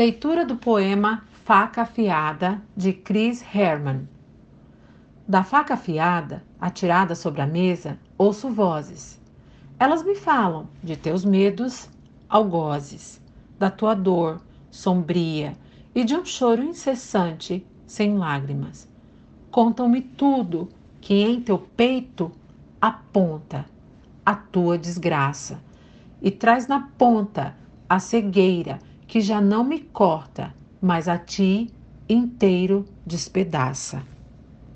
Leitura do poema Faca Afiada, de Chris Herman. Da faca afiada, atirada sobre a mesa, ouço vozes. Elas me falam de teus medos, algozes, da tua dor sombria e de um choro incessante, sem lágrimas. Contam-me tudo que em teu peito aponta a tua desgraça e traz na ponta a cegueira que já não me corta, mas a ti inteiro despedaça.